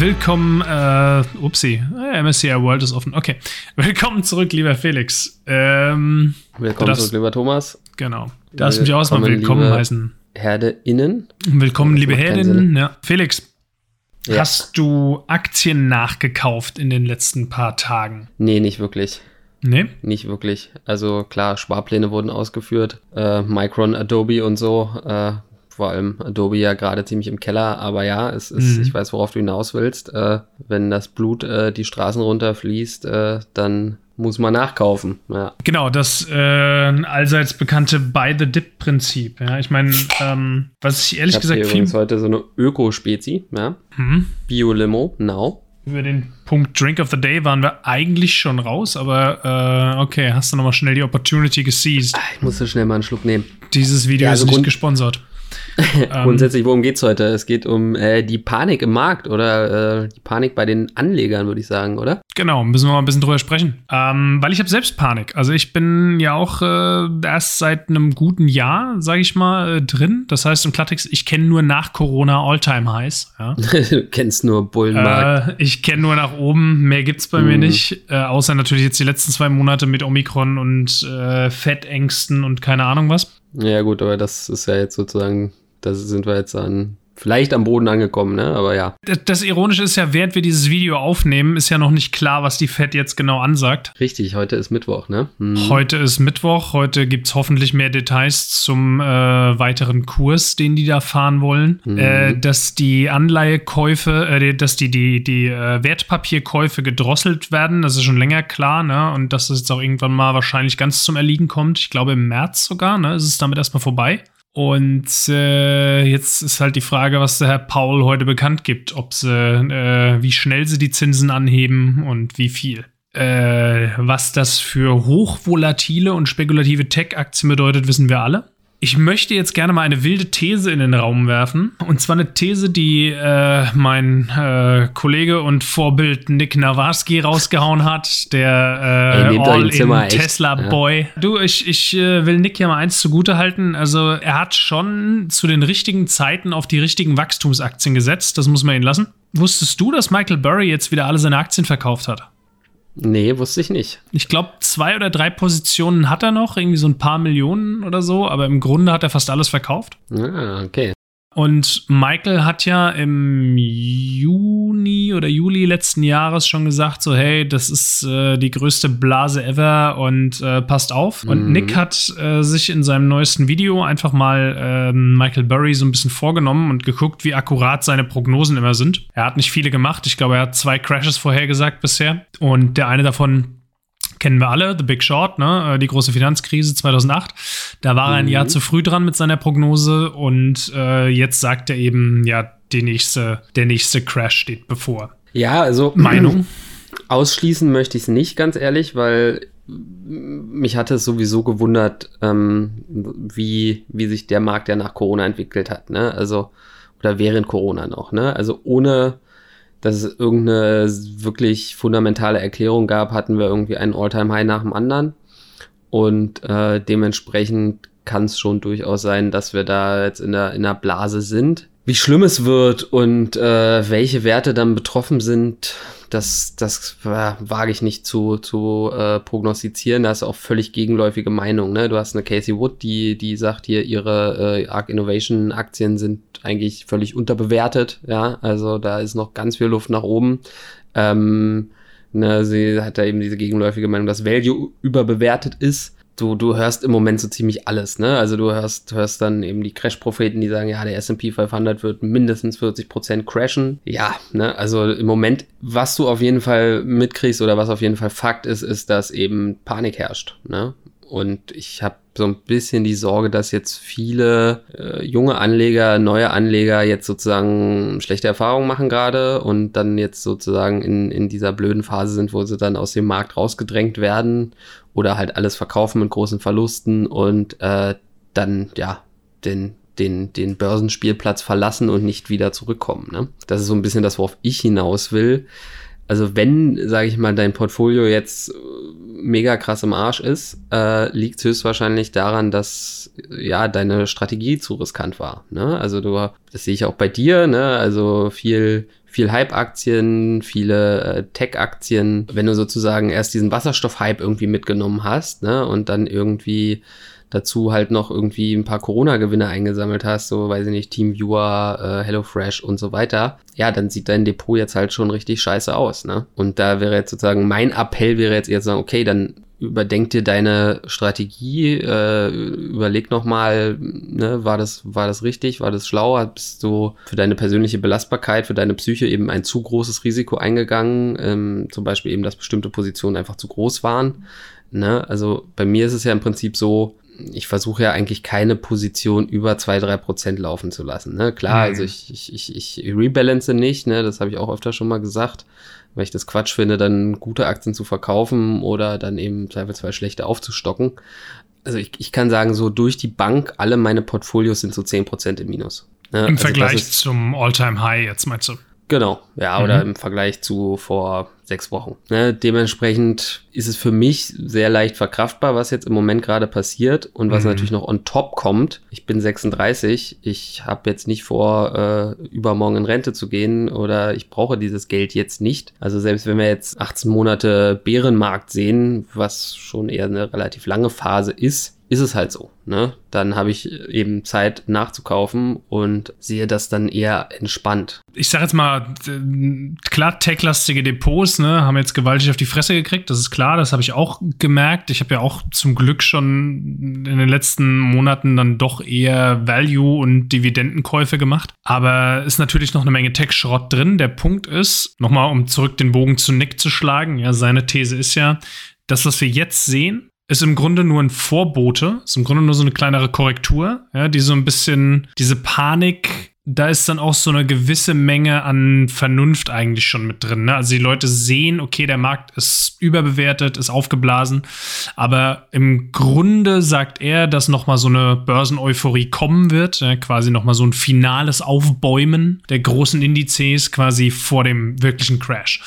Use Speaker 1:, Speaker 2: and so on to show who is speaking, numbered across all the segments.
Speaker 1: willkommen, äh, upsie, äh, MSCI World ist offen. Okay. Willkommen zurück, lieber Felix. Ähm,
Speaker 2: willkommen
Speaker 1: darfst,
Speaker 2: zurück, lieber Thomas.
Speaker 1: Genau. Darfst du mich auch mal willkommen heißen.
Speaker 2: HerdeInnen.
Speaker 1: Willkommen, liebe Herdinnen. Ja. Felix, ja. hast du Aktien nachgekauft in den letzten paar Tagen?
Speaker 2: Nee, nicht wirklich.
Speaker 1: Nee?
Speaker 2: Nicht wirklich. Also klar, Sparpläne wurden ausgeführt. Äh, Micron, Adobe und so. Äh, vor allem Adobe ja gerade ziemlich im Keller, aber ja, es ist, mhm. ich weiß, worauf du hinaus willst. Äh, wenn das Blut äh, die Straßen runterfließt, äh, dann muss man nachkaufen. Ja.
Speaker 1: Genau, das äh, allseits bekannte Buy the Dip-Prinzip. Ja, ich meine, ähm, was ich ehrlich ich gesagt
Speaker 2: hier übrigens heute so eine Öko-Spezi, ja. Mhm. Bio-Limo, now.
Speaker 1: Über den Punkt Drink of the Day waren wir eigentlich schon raus, aber äh, okay, hast du nochmal schnell die Opportunity geseized.
Speaker 2: Ah, ich musste schnell mal einen Schluck nehmen.
Speaker 1: Dieses Video ja, also ist nicht gesponsert.
Speaker 2: Grundsätzlich, worum geht es heute? Es geht um äh, die Panik im Markt oder äh, die Panik bei den Anlegern, würde ich sagen, oder?
Speaker 1: Genau, müssen wir mal ein bisschen drüber sprechen. Ähm, weil ich habe selbst Panik. Also ich bin ja auch äh, erst seit einem guten Jahr, sage ich mal, äh, drin. Das heißt im Klartext, ich kenne nur nach Corona Alltime Highs. Ja.
Speaker 2: du kennst nur Bullenmarkt.
Speaker 1: Äh, ich kenne nur nach oben, mehr gibt es bei mm. mir mhm. nicht. Äh, außer natürlich jetzt die letzten zwei Monate mit Omikron und Fettängsten und keine Ahnung was.
Speaker 2: Ja, gut, aber das ist ja jetzt sozusagen, da sind wir jetzt an vielleicht am Boden angekommen, ne? Aber ja.
Speaker 1: Das, das, Ironische ist ja, während wir dieses Video aufnehmen, ist ja noch nicht klar, was die Fed jetzt genau ansagt.
Speaker 2: Richtig, heute ist Mittwoch, ne?
Speaker 1: Hm. Heute ist Mittwoch. Heute gibt es hoffentlich mehr Details zum äh, weiteren Kurs, den die da fahren wollen. Hm. Äh, dass die Anleihekäufe, äh, dass die, die, die äh, Wertpapierkäufe gedrosselt werden, das ist schon länger klar, ne? Und dass es jetzt auch irgendwann mal wahrscheinlich ganz zum Erliegen kommt. Ich glaube im März sogar, ne? Ist es damit erstmal vorbei. Und äh, jetzt ist halt die Frage, was der Herr Paul heute bekannt gibt, ob sie, äh, wie schnell sie die Zinsen anheben und wie viel. Äh, was das für hochvolatile und spekulative Tech-Aktien bedeutet, wissen wir alle. Ich möchte jetzt gerne mal eine wilde These in den Raum werfen. Und zwar eine These, die äh, mein äh, Kollege und Vorbild Nick Nawarski rausgehauen hat, der äh, All-in-Tesla-Boy. Ja. Du, ich, ich äh, will Nick ja mal eins zugutehalten. Also, er hat schon zu den richtigen Zeiten auf die richtigen Wachstumsaktien gesetzt. Das muss man ihn lassen. Wusstest du, dass Michael Burry jetzt wieder alle seine Aktien verkauft hat?
Speaker 2: Nee, wusste ich nicht.
Speaker 1: Ich glaube, zwei oder drei Positionen hat er noch, irgendwie so ein paar Millionen oder so, aber im Grunde hat er fast alles verkauft.
Speaker 2: Ah, okay.
Speaker 1: Und Michael hat ja im Juni oder Juli letzten Jahres schon gesagt, so hey, das ist äh, die größte Blase ever und äh, passt auf. Und mhm. Nick hat äh, sich in seinem neuesten Video einfach mal ähm, Michael Burry so ein bisschen vorgenommen und geguckt, wie akkurat seine Prognosen immer sind. Er hat nicht viele gemacht. Ich glaube, er hat zwei Crashes vorhergesagt bisher. Und der eine davon kennen wir alle, The Big Short, ne? Äh, die große Finanzkrise 2008. Da war er ein Jahr mhm. zu früh dran mit seiner Prognose und äh, jetzt sagt er eben, ja, die nächste, der nächste Crash steht bevor.
Speaker 2: Ja, also
Speaker 1: Meinung.
Speaker 2: Ausschließen möchte ich es nicht, ganz ehrlich, weil mich hatte es sowieso gewundert, ähm, wie, wie sich der Markt ja nach Corona entwickelt hat, ne? Also, oder während Corona noch, ne? Also ohne dass es irgendeine wirklich fundamentale Erklärung gab, hatten wir irgendwie einen All-Time-High nach dem anderen. Und äh, dementsprechend kann es schon durchaus sein, dass wir da jetzt in der, in der Blase sind. Wie schlimm es wird und äh, welche Werte dann betroffen sind, das, das äh, wage ich nicht zu, zu äh, prognostizieren. Da ist auch völlig gegenläufige Meinung. Ne? Du hast eine Casey Wood, die, die sagt hier, ihre äh, Arc Innovation Aktien sind eigentlich völlig unterbewertet. Ja, also da ist noch ganz viel Luft nach oben. Ähm, ne, sie hat da eben diese gegenläufige Meinung, dass Value überbewertet ist. Du, du hörst im Moment so ziemlich alles, ne? Also du hörst, hörst dann eben die Crash-Propheten, die sagen, ja, der S&P 500 wird mindestens 40% crashen. Ja, ne? Also im Moment, was du auf jeden Fall mitkriegst oder was auf jeden Fall Fakt ist, ist, dass eben Panik herrscht, ne? Und ich habe so ein bisschen die Sorge, dass jetzt viele äh, junge Anleger, neue Anleger jetzt sozusagen schlechte Erfahrungen machen gerade und dann jetzt sozusagen in, in dieser blöden Phase sind, wo sie dann aus dem Markt rausgedrängt werden oder halt alles verkaufen mit großen Verlusten und äh, dann ja den den, den Börsenspielplatz verlassen und nicht wieder zurückkommen. Ne? Das ist so ein bisschen das, worauf ich hinaus will also wenn, sage ich mal, dein Portfolio jetzt äh, mega krass im Arsch ist, äh, liegt höchstwahrscheinlich daran, dass ja deine Strategie zu riskant war. Ne? Also du, das sehe ich auch bei dir, ne? Also viel, viel Hype-Aktien, viele äh, Tech-Aktien. Wenn du sozusagen erst diesen Wasserstoff-Hype irgendwie mitgenommen hast, ne, und dann irgendwie dazu halt noch irgendwie ein paar Corona-Gewinne eingesammelt hast, so weiß ich nicht, TeamViewer, äh, HelloFresh und so weiter, ja, dann sieht dein Depot jetzt halt schon richtig scheiße aus, ne? Und da wäre jetzt sozusagen mein Appell wäre jetzt eher zu sagen, okay, dann überdenk dir deine Strategie, äh, überleg nochmal, ne, war das, war das richtig, war das schlau, bist du für deine persönliche Belastbarkeit, für deine Psyche eben ein zu großes Risiko eingegangen, ähm, zum Beispiel eben, dass bestimmte Positionen einfach zu groß waren. Ne? Also bei mir ist es ja im Prinzip so, ich versuche ja eigentlich keine Position über zwei drei Prozent laufen zu lassen. Ne? Klar, mhm. also ich, ich, ich, ich rebalance nicht, ne? das habe ich auch öfter schon mal gesagt, weil ich das Quatsch finde, dann gute Aktien zu verkaufen oder dann eben zweifelsfall schlechte aufzustocken. Also ich, ich kann sagen, so durch die Bank, alle meine Portfolios sind so zehn Prozent im Minus.
Speaker 1: Ne? Im also Vergleich zum All-Time-High jetzt meinst du?
Speaker 2: Genau, ja, mhm. oder im Vergleich zu vor sechs Wochen. Ne, dementsprechend ist es für mich sehr leicht verkraftbar, was jetzt im Moment gerade passiert und was mhm. natürlich noch on top kommt. Ich bin 36, ich habe jetzt nicht vor, äh, übermorgen in Rente zu gehen oder ich brauche dieses Geld jetzt nicht. Also selbst wenn wir jetzt 18 Monate Bärenmarkt sehen, was schon eher eine relativ lange Phase ist, ist es halt so. Ne? Dann habe ich eben Zeit nachzukaufen und sehe das dann eher entspannt.
Speaker 1: Ich sage jetzt mal, klar, techlastige Depots ne, haben jetzt gewaltig auf die Fresse gekriegt, das ist klar, das habe ich auch gemerkt. Ich habe ja auch zum Glück schon in den letzten Monaten dann doch eher Value- und Dividendenkäufe gemacht. Aber ist natürlich noch eine Menge Tech-Schrott drin. Der Punkt ist, nochmal um zurück den Bogen zu Nick zu schlagen, ja, seine These ist ja, das, was wir jetzt sehen, ist im Grunde nur ein Vorbote, ist im Grunde nur so eine kleinere Korrektur, ja, die so ein bisschen diese Panik da ist dann auch so eine gewisse Menge an Vernunft eigentlich schon mit drin. Ne? Also die Leute sehen, okay, der Markt ist überbewertet, ist aufgeblasen, aber im Grunde sagt er, dass noch mal so eine Börseneuphorie kommen wird, ja, quasi noch mal so ein finales Aufbäumen der großen Indizes quasi vor dem wirklichen Crash.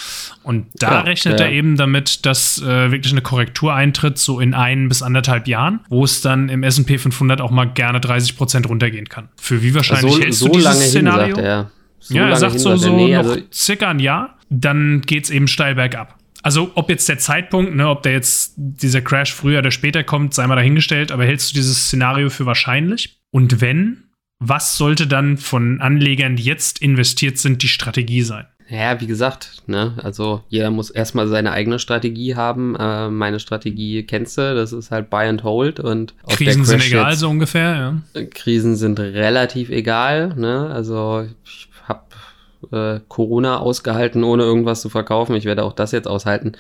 Speaker 1: Und da ja, rechnet ja. er eben damit, dass äh, wirklich eine Korrektur eintritt, so in ein bis anderthalb Jahren, wo es dann im S&P 500 auch mal gerne 30 Prozent runtergehen kann. Für wie wahrscheinlich
Speaker 2: so,
Speaker 1: hältst
Speaker 2: so
Speaker 1: du
Speaker 2: lange Szenario? Hin, sagt er.
Speaker 1: So ja, er sagt so, so nee, noch also circa ein Jahr, dann geht es eben steil bergab. Also ob jetzt der Zeitpunkt, ne, ob der jetzt dieser Crash früher oder später kommt, sei mal dahingestellt, aber hältst du dieses Szenario für wahrscheinlich? Und wenn, was sollte dann von Anlegern, die jetzt investiert sind, die Strategie sein?
Speaker 2: Ja, wie gesagt, ne, also jeder muss erstmal seine eigene Strategie haben. Äh, meine Strategie kennst du, das ist halt Buy and Hold und
Speaker 1: Krisen sind egal, so ungefähr,
Speaker 2: ja. Krisen sind relativ egal, ne? Also ich äh, Corona ausgehalten, ohne irgendwas zu verkaufen. Ich werde auch das jetzt aushalten.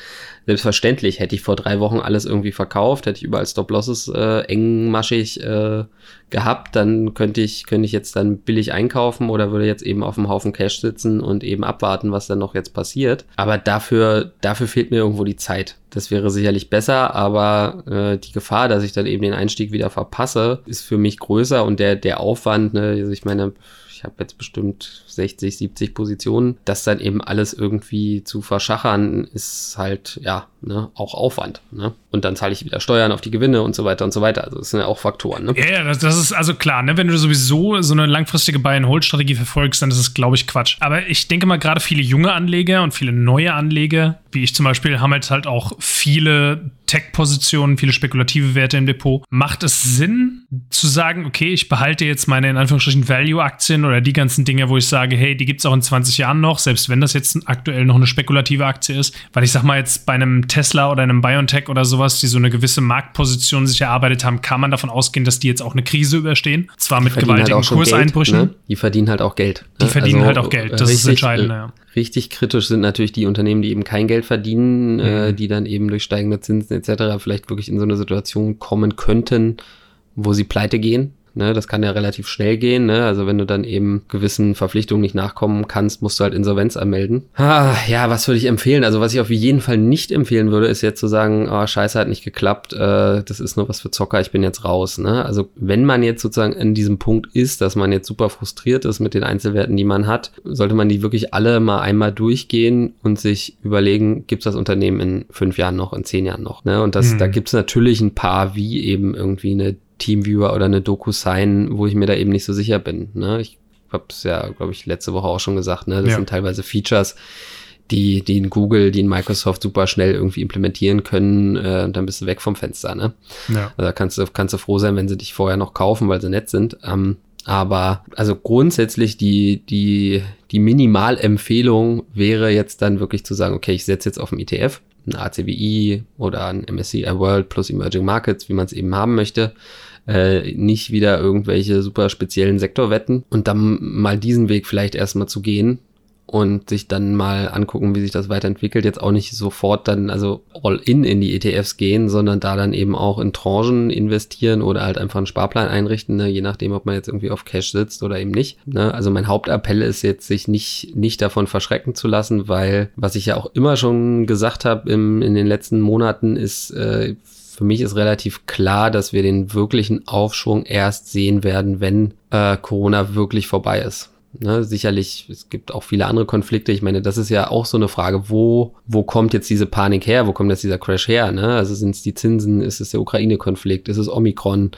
Speaker 2: Selbstverständlich hätte ich vor drei Wochen alles irgendwie verkauft, hätte ich überall Stop-Losses äh, engmaschig äh, gehabt, dann könnte ich, könnte ich jetzt dann billig einkaufen oder würde jetzt eben auf dem Haufen Cash sitzen und eben abwarten, was dann noch jetzt passiert. Aber dafür, dafür fehlt mir irgendwo die Zeit. Das wäre sicherlich besser, aber äh, die Gefahr, dass ich dann eben den Einstieg wieder verpasse, ist für mich größer und der, der Aufwand, ne, also ich meine, ich habe jetzt bestimmt 60, 70 Positionen. Das dann eben alles irgendwie zu verschachern, ist halt, ja, ne, auch Aufwand. Ne? Und dann zahle ich wieder Steuern auf die Gewinne und so weiter und so weiter. Also das sind ja auch Faktoren. Ne?
Speaker 1: Ja, ja das, das, ist also klar, ne? wenn du sowieso so eine langfristige Buy-and-Hold-Strategie verfolgst, dann ist es, glaube ich, Quatsch. Aber ich denke mal, gerade viele junge Anleger und viele neue Anleger, wie ich zum Beispiel, haben jetzt halt auch viele Tech-Positionen, viele spekulative Werte im Depot. Macht es Sinn zu sagen, okay, ich behalte jetzt meine in Anführungsstrichen Value-Aktien oder die ganzen Dinge, wo ich sage, hey, die gibt es auch in 20 Jahren noch, selbst wenn das jetzt aktuell noch eine spekulative Aktie ist. Weil ich sag mal, jetzt bei einem Tesla oder einem BioNTech oder sowas, die so eine gewisse Marktposition sich erarbeitet haben, kann man davon ausgehen, dass die jetzt auch eine Krise überstehen. Zwar mit halt gewaltigen halt Kurseinbrüchen.
Speaker 2: Geld, ne? Die verdienen halt auch Geld.
Speaker 1: Ne? Die verdienen also, halt auch Geld, das richtig, ist entscheidend, äh, ja.
Speaker 2: Richtig kritisch sind natürlich die Unternehmen, die eben kein Geld verdienen, äh, mhm. äh, die dann eben durch steigende Zinsen etc. vielleicht wirklich in so eine Situation kommen könnten, wo sie pleite gehen. Ne, das kann ja relativ schnell gehen. Ne? Also wenn du dann eben gewissen Verpflichtungen nicht nachkommen kannst, musst du halt Insolvenz anmelden. Ah, ja, was würde ich empfehlen? Also was ich auf jeden Fall nicht empfehlen würde, ist jetzt zu sagen, oh, scheiße, hat nicht geklappt, äh, das ist nur was für Zocker, ich bin jetzt raus. Ne? Also wenn man jetzt sozusagen in diesem Punkt ist, dass man jetzt super frustriert ist mit den Einzelwerten, die man hat, sollte man die wirklich alle mal einmal durchgehen und sich überlegen, gibt es das Unternehmen in fünf Jahren noch, in zehn Jahren noch. Ne? Und das, mhm. da gibt es natürlich ein paar, wie eben irgendwie eine Teamviewer oder eine Doku sein, wo ich mir da eben nicht so sicher bin. Ne? Ich habe es ja, glaube ich, letzte Woche auch schon gesagt, ne? Das ja. sind teilweise Features, die, die in Google, die in Microsoft super schnell irgendwie implementieren können, äh, dann bist du weg vom Fenster, ne? Ja. Also da kannst du, kannst du froh sein, wenn sie dich vorher noch kaufen, weil sie nett sind. Ähm, aber also grundsätzlich die, die, die Minimalempfehlung wäre jetzt dann wirklich zu sagen, okay, ich setze jetzt auf ein ETF, ein ACWI oder ein MSCI World plus Emerging Markets, wie man es eben haben möchte. Äh, nicht wieder irgendwelche super speziellen Sektorwetten und dann mal diesen Weg vielleicht erstmal zu gehen, und sich dann mal angucken, wie sich das weiterentwickelt. Jetzt auch nicht sofort dann also all in in die ETFs gehen, sondern da dann eben auch in Tranchen investieren oder halt einfach einen Sparplan einrichten, ne? je nachdem, ob man jetzt irgendwie auf Cash sitzt oder eben nicht. Ne? Also mein Hauptappell ist jetzt, sich nicht, nicht davon verschrecken zu lassen, weil was ich ja auch immer schon gesagt habe in den letzten Monaten ist, äh, für mich ist relativ klar, dass wir den wirklichen Aufschwung erst sehen werden, wenn äh, Corona wirklich vorbei ist. Ne, sicherlich, es gibt auch viele andere Konflikte. Ich meine, das ist ja auch so eine Frage, wo, wo kommt jetzt diese Panik her? Wo kommt jetzt dieser Crash her? Ne? Also sind es die Zinsen? Ist es der Ukraine-Konflikt? Ist es Omikron?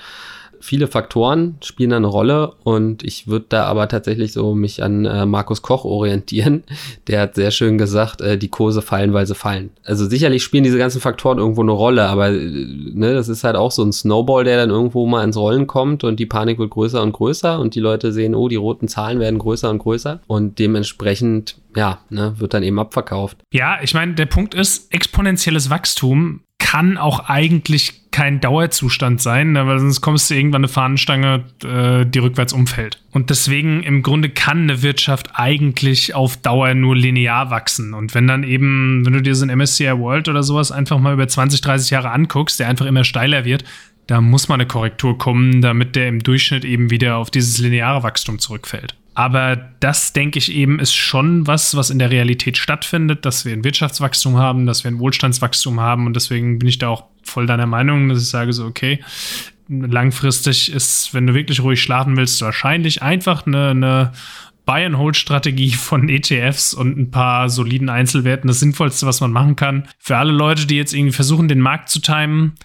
Speaker 2: Viele Faktoren spielen da eine Rolle und ich würde da aber tatsächlich so mich an äh, Markus Koch orientieren. Der hat sehr schön gesagt, äh, die Kurse fallen, weil sie fallen. Also sicherlich spielen diese ganzen Faktoren irgendwo eine Rolle, aber äh, ne, das ist halt auch so ein Snowball, der dann irgendwo mal ins Rollen kommt und die Panik wird größer und größer und die Leute sehen, oh, die roten Zahlen werden größer und größer und dementsprechend ja, ne, wird dann eben abverkauft.
Speaker 1: Ja, ich meine, der Punkt ist, exponentielles Wachstum kann auch eigentlich kein Dauerzustand sein, ne, weil sonst kommst du irgendwann eine Fahnenstange, äh, die rückwärts umfällt. Und deswegen im Grunde kann eine Wirtschaft eigentlich auf Dauer nur linear wachsen. Und wenn dann eben, wenn du dir so ein MSCI World oder sowas einfach mal über 20, 30 Jahre anguckst, der einfach immer steiler wird, da muss mal eine Korrektur kommen, damit der im Durchschnitt eben wieder auf dieses lineare Wachstum zurückfällt. Aber das, denke ich eben, ist schon was, was in der Realität stattfindet, dass wir ein Wirtschaftswachstum haben, dass wir ein Wohlstandswachstum haben. Und deswegen bin ich da auch voll deiner Meinung, dass ich sage so, okay, langfristig ist, wenn du wirklich ruhig schlafen willst, wahrscheinlich einfach eine, eine Buy-and-Hold-Strategie von ETFs und ein paar soliden Einzelwerten das Sinnvollste, was man machen kann. Für alle Leute, die jetzt irgendwie versuchen, den Markt zu timen,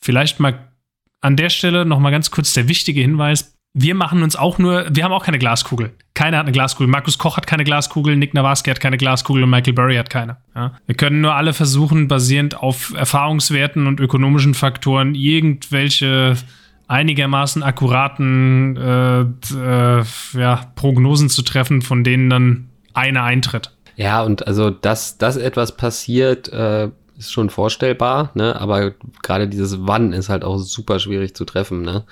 Speaker 1: vielleicht mal an der Stelle noch mal ganz kurz der wichtige Hinweis wir machen uns auch nur, wir haben auch keine Glaskugel. Keiner hat eine Glaskugel. Markus Koch hat keine Glaskugel, Nick Navarski hat keine Glaskugel und Michael Burry hat keine. Ja? Wir können nur alle versuchen, basierend auf Erfahrungswerten und ökonomischen Faktoren irgendwelche einigermaßen akkuraten äh, äh, ja, Prognosen zu treffen, von denen dann eine eintritt.
Speaker 2: Ja, und also, dass, dass etwas passiert, äh, ist schon vorstellbar, ne? Aber gerade dieses Wann ist halt auch super schwierig zu treffen, ne?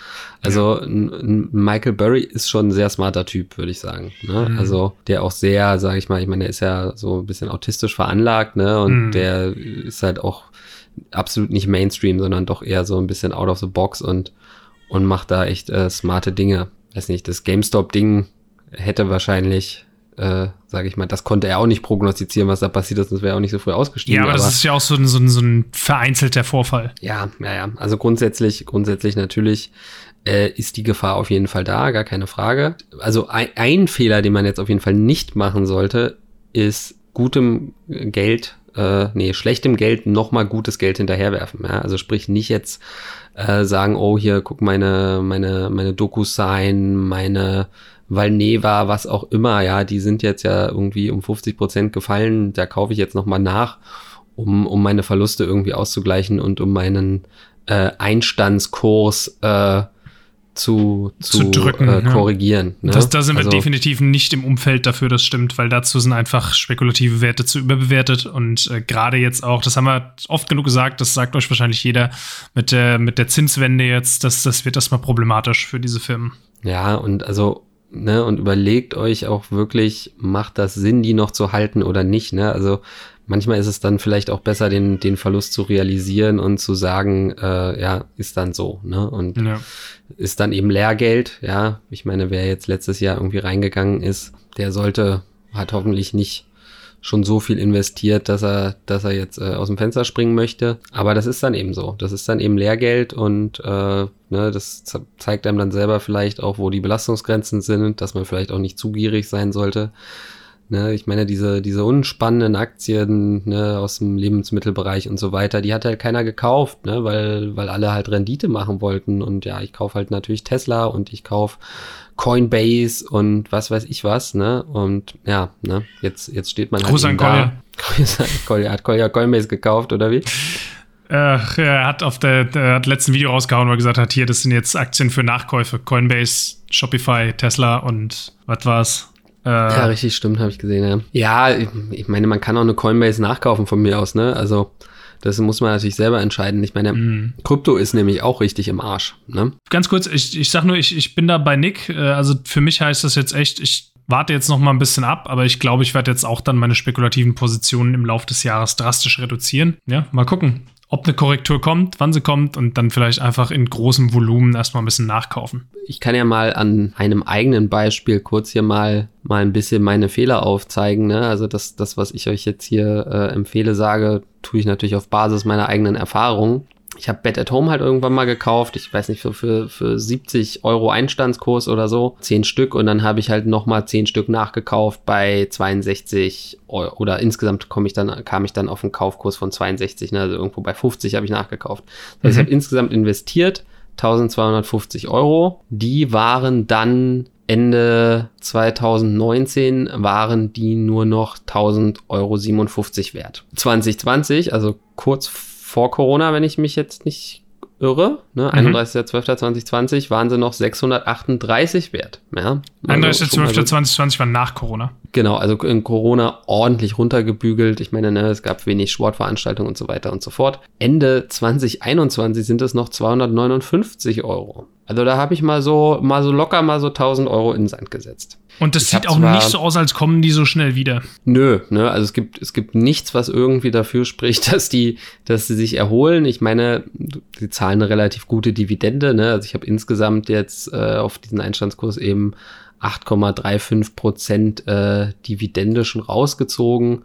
Speaker 2: Also ja. Michael Burry ist schon ein sehr smarter Typ, würde ich sagen. Ne? Mhm. Also der auch sehr, sage ich mal, ich meine, der ist ja so ein bisschen autistisch veranlagt, ne? Und mhm. der ist halt auch absolut nicht Mainstream, sondern doch eher so ein bisschen out of the box und und macht da echt äh, smarte Dinge. Weiß nicht, das GameStop-Ding hätte wahrscheinlich äh, sage ich mal, das konnte er auch nicht prognostizieren, was da passiert ist, sonst wäre er auch nicht so früh ausgestiegen.
Speaker 1: Ja, aber, aber das ist ja auch so ein, so, ein, so ein vereinzelter Vorfall.
Speaker 2: Ja, ja, ja. Also grundsätzlich, grundsätzlich natürlich äh, ist die Gefahr auf jeden Fall da, gar keine Frage. Also ein, ein Fehler, den man jetzt auf jeden Fall nicht machen sollte, ist gutem Geld äh, nee, schlechtem Geld nochmal gutes Geld hinterherwerfen. Ja? Also sprich nicht jetzt äh, sagen, oh, hier, guck meine, meine, meine Dokus sein, meine Valneva, was auch immer, ja, die sind jetzt ja irgendwie um 50 Prozent gefallen, da kaufe ich jetzt nochmal nach, um, um meine Verluste irgendwie auszugleichen und um meinen äh, Einstandskurs äh, zu, zu, zu drücken, äh, korrigieren.
Speaker 1: Ja. Ne? Das, da sind also, wir definitiv nicht im Umfeld dafür, das stimmt, weil dazu sind einfach spekulative Werte zu überbewertet und äh, gerade jetzt auch, das haben wir oft genug gesagt, das sagt euch wahrscheinlich jeder, mit der, mit der Zinswende jetzt, das, das wird erstmal problematisch für diese Firmen.
Speaker 2: Ja, und also ne, und überlegt euch auch wirklich, macht das Sinn, die noch zu halten oder nicht, ne? Also manchmal ist es dann vielleicht auch besser, den, den Verlust zu realisieren und zu sagen, äh, ja, ist dann so, ne? Und ja. ist dann eben Lehrgeld, ja. Ich meine, wer jetzt letztes Jahr irgendwie reingegangen ist, der sollte, hat hoffentlich nicht schon so viel investiert, dass er, dass er jetzt äh, aus dem Fenster springen möchte. Aber das ist dann eben so. Das ist dann eben Lehrgeld und äh, ne, das zeigt einem dann selber vielleicht auch, wo die Belastungsgrenzen sind, dass man vielleicht auch nicht zu gierig sein sollte. Ne? Ich meine, diese, diese unspannenden Aktien ne, aus dem Lebensmittelbereich und so weiter, die hat halt keiner gekauft, ne? weil, weil alle halt Rendite machen wollten. Und ja, ich kaufe halt natürlich Tesla und ich kaufe Coinbase und was weiß ich was, ne? Und ja, ne, jetzt, jetzt steht man
Speaker 1: halt. Gruß an Collier.
Speaker 2: Collier. Hat Collier Coinbase gekauft, oder wie?
Speaker 1: Äh, er hat auf der, der hat letzten Video rausgehauen, wo er gesagt hat, hier, das sind jetzt Aktien für Nachkäufe. Coinbase, Shopify, Tesla und was war's?
Speaker 2: Äh, ja, richtig, stimmt, habe ich gesehen, ja. Ja, ich meine, man kann auch eine Coinbase nachkaufen von mir aus, ne? Also, das muss man natürlich selber entscheiden. Ich meine, mm. Krypto ist nämlich auch richtig im Arsch, ne?
Speaker 1: Ganz kurz, ich, ich sag nur, ich, ich bin da bei Nick. Äh, also, für mich heißt das jetzt echt, ich warte jetzt noch mal ein bisschen ab, aber ich glaube, ich werde jetzt auch dann meine spekulativen Positionen im Laufe des Jahres drastisch reduzieren. Ja, mal gucken ob eine Korrektur kommt, wann sie kommt und dann vielleicht einfach in großem Volumen erstmal ein bisschen nachkaufen.
Speaker 2: Ich kann ja mal an einem eigenen Beispiel kurz hier mal, mal ein bisschen meine Fehler aufzeigen. Ne? Also das, das, was ich euch jetzt hier äh, empfehle, sage, tue ich natürlich auf Basis meiner eigenen Erfahrungen ich habe Bed at Home halt irgendwann mal gekauft. Ich weiß nicht, für, für, für 70 Euro Einstandskurs oder so. 10 Stück und dann habe ich halt nochmal 10 Stück nachgekauft bei 62 Euro. Oder insgesamt komme ich dann, kam ich dann auf einen Kaufkurs von 62, ne? also irgendwo bei 50 habe ich nachgekauft. Das heißt, mhm. ich habe insgesamt investiert 1250 Euro. Die waren dann Ende 2019 waren die nur noch 1000 Euro 57 wert. 2020, also kurz vor Corona, wenn ich mich jetzt nicht irre, ne? Mhm. 31.12.2020 waren sie noch 638 wert. Ja?
Speaker 1: Also 31.12.2020 war nach Corona.
Speaker 2: Genau, also in Corona ordentlich runtergebügelt. Ich meine, ne, es gab wenig Sportveranstaltungen und so weiter und so fort. Ende 2021 sind es noch 259 Euro. Also da habe ich mal so, mal so locker mal so 1000 Euro in den Sand gesetzt.
Speaker 1: Und das ich sieht auch nicht so aus, als kommen die so schnell wieder.
Speaker 2: Nö, ne, also es gibt, es gibt nichts, was irgendwie dafür spricht, dass die, dass sie sich erholen. Ich meine, sie zahlen eine relativ gute Dividende, ne? Also ich habe insgesamt jetzt äh, auf diesen Einstandskurs eben 8,35 Prozent äh, Dividende schon rausgezogen,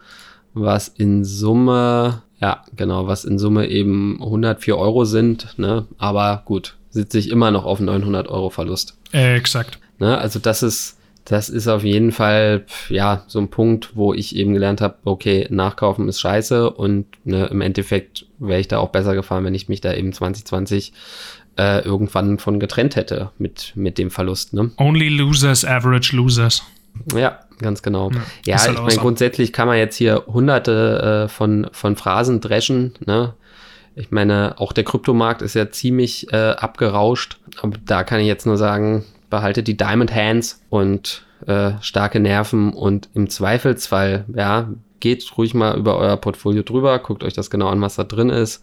Speaker 2: was in Summe, ja, genau, was in Summe eben 104 Euro sind, ne? Aber gut, sitze ich immer noch auf 900 Euro Verlust.
Speaker 1: Äh, exakt.
Speaker 2: Ne? Also das ist, das ist auf jeden Fall, ja, so ein Punkt, wo ich eben gelernt habe, okay, nachkaufen ist scheiße und ne, im Endeffekt wäre ich da auch besser gefahren, wenn ich mich da eben 2020 äh, irgendwann von getrennt hätte mit, mit dem Verlust. Ne?
Speaker 1: Only losers, average losers.
Speaker 2: Ja, ganz genau. Ja, ja halt ich meine, grundsätzlich kann man jetzt hier hunderte äh, von, von Phrasen dreschen, ne? Ich meine, auch der Kryptomarkt ist ja ziemlich äh, abgerauscht. Aber da kann ich jetzt nur sagen, behaltet die Diamond Hands und äh, starke Nerven und im Zweifelsfall, ja, geht ruhig mal über euer Portfolio drüber, guckt euch das genau an, was da drin ist.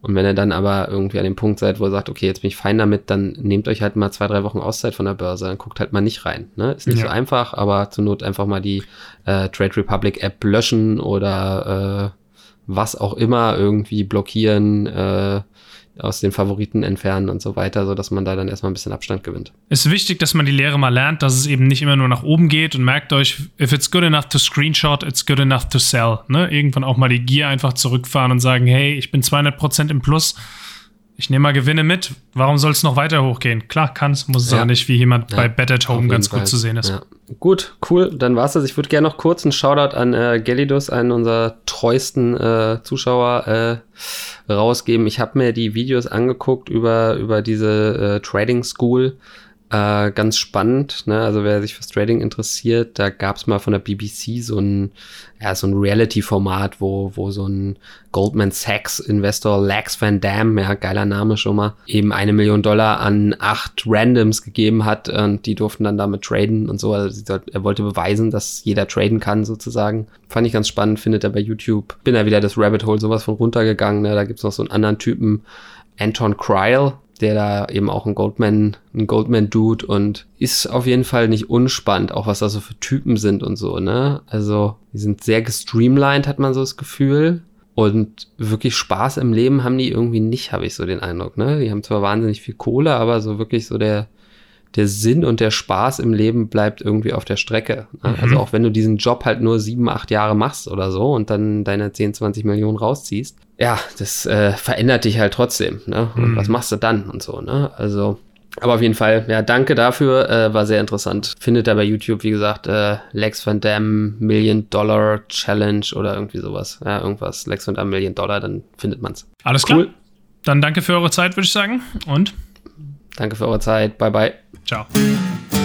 Speaker 2: Und wenn ihr dann aber irgendwie an dem Punkt seid, wo ihr sagt, okay, jetzt bin ich fein damit, dann nehmt euch halt mal zwei, drei Wochen Auszeit von der Börse, dann guckt halt mal nicht rein. Ne? Ist nicht ja. so einfach, aber zur Not einfach mal die äh, Trade Republic App löschen oder äh, was auch immer irgendwie blockieren, äh, aus den Favoriten entfernen und so weiter, so dass man da dann erstmal ein bisschen Abstand gewinnt.
Speaker 1: Es ist wichtig, dass man die Lehre mal lernt, dass es eben nicht immer nur nach oben geht und merkt euch, if it's good enough to screenshot, it's good enough to sell. Ne? Irgendwann auch mal die Gier einfach zurückfahren und sagen, hey, ich bin 200% im Plus ich nehme mal Gewinne mit. Warum soll es noch weiter hochgehen? Klar, kann es, muss es ja. aber nicht, wie jemand ja, bei Bet at Home ganz Fall. gut zu sehen ist. Ja.
Speaker 2: Gut, cool. Dann war's das. Ich würde gerne noch kurz einen Shoutout an äh, Gelidus, einen unserer treuesten äh, Zuschauer, äh, rausgeben. Ich habe mir die Videos angeguckt über, über diese äh, Trading School äh, ganz spannend, ne? Also wer sich fürs Trading interessiert, da gab es mal von der BBC so ein, ja, so ein Reality-Format, wo, wo so ein Goldman Sachs-Investor Lax Van Dam, ja, geiler Name schon mal, eben eine Million Dollar an acht Randoms gegeben hat und die durften dann damit traden und so. Also er wollte beweisen, dass jeder traden kann, sozusagen. Fand ich ganz spannend, findet er bei YouTube. Bin da wieder das Rabbit Hole sowas von runtergegangen, ne? Da gibt's noch so einen anderen Typen, Anton Kryl, der da eben auch ein Goldman, ein Goldman-Dude und ist auf jeden Fall nicht unspannend, auch was da so für Typen sind und so, ne? Also, die sind sehr gestreamlined, hat man so das Gefühl. Und wirklich Spaß im Leben haben die irgendwie nicht, habe ich so den Eindruck, ne? Die haben zwar wahnsinnig viel Kohle, aber so wirklich so der, der Sinn und der Spaß im Leben bleibt irgendwie auf der Strecke. Ne? Mhm. Also auch wenn du diesen Job halt nur sieben, acht Jahre machst oder so und dann deine 10, 20 Millionen rausziehst, ja, das äh, verändert dich halt trotzdem. Ne? Und mhm. was machst du dann und so, ne? Also Aber auf jeden Fall, ja, danke dafür, äh, war sehr interessant. Findet da bei YouTube, wie gesagt, äh, Lex Van Damme Million Dollar Challenge oder irgendwie sowas. Ja, irgendwas, Lex Van Damme Million Dollar, dann findet man's.
Speaker 1: Alles klar. Cool. Dann danke für eure Zeit, würde ich sagen. Und?
Speaker 2: Danke für eure Zeit. Bye, bye.
Speaker 1: Ciao.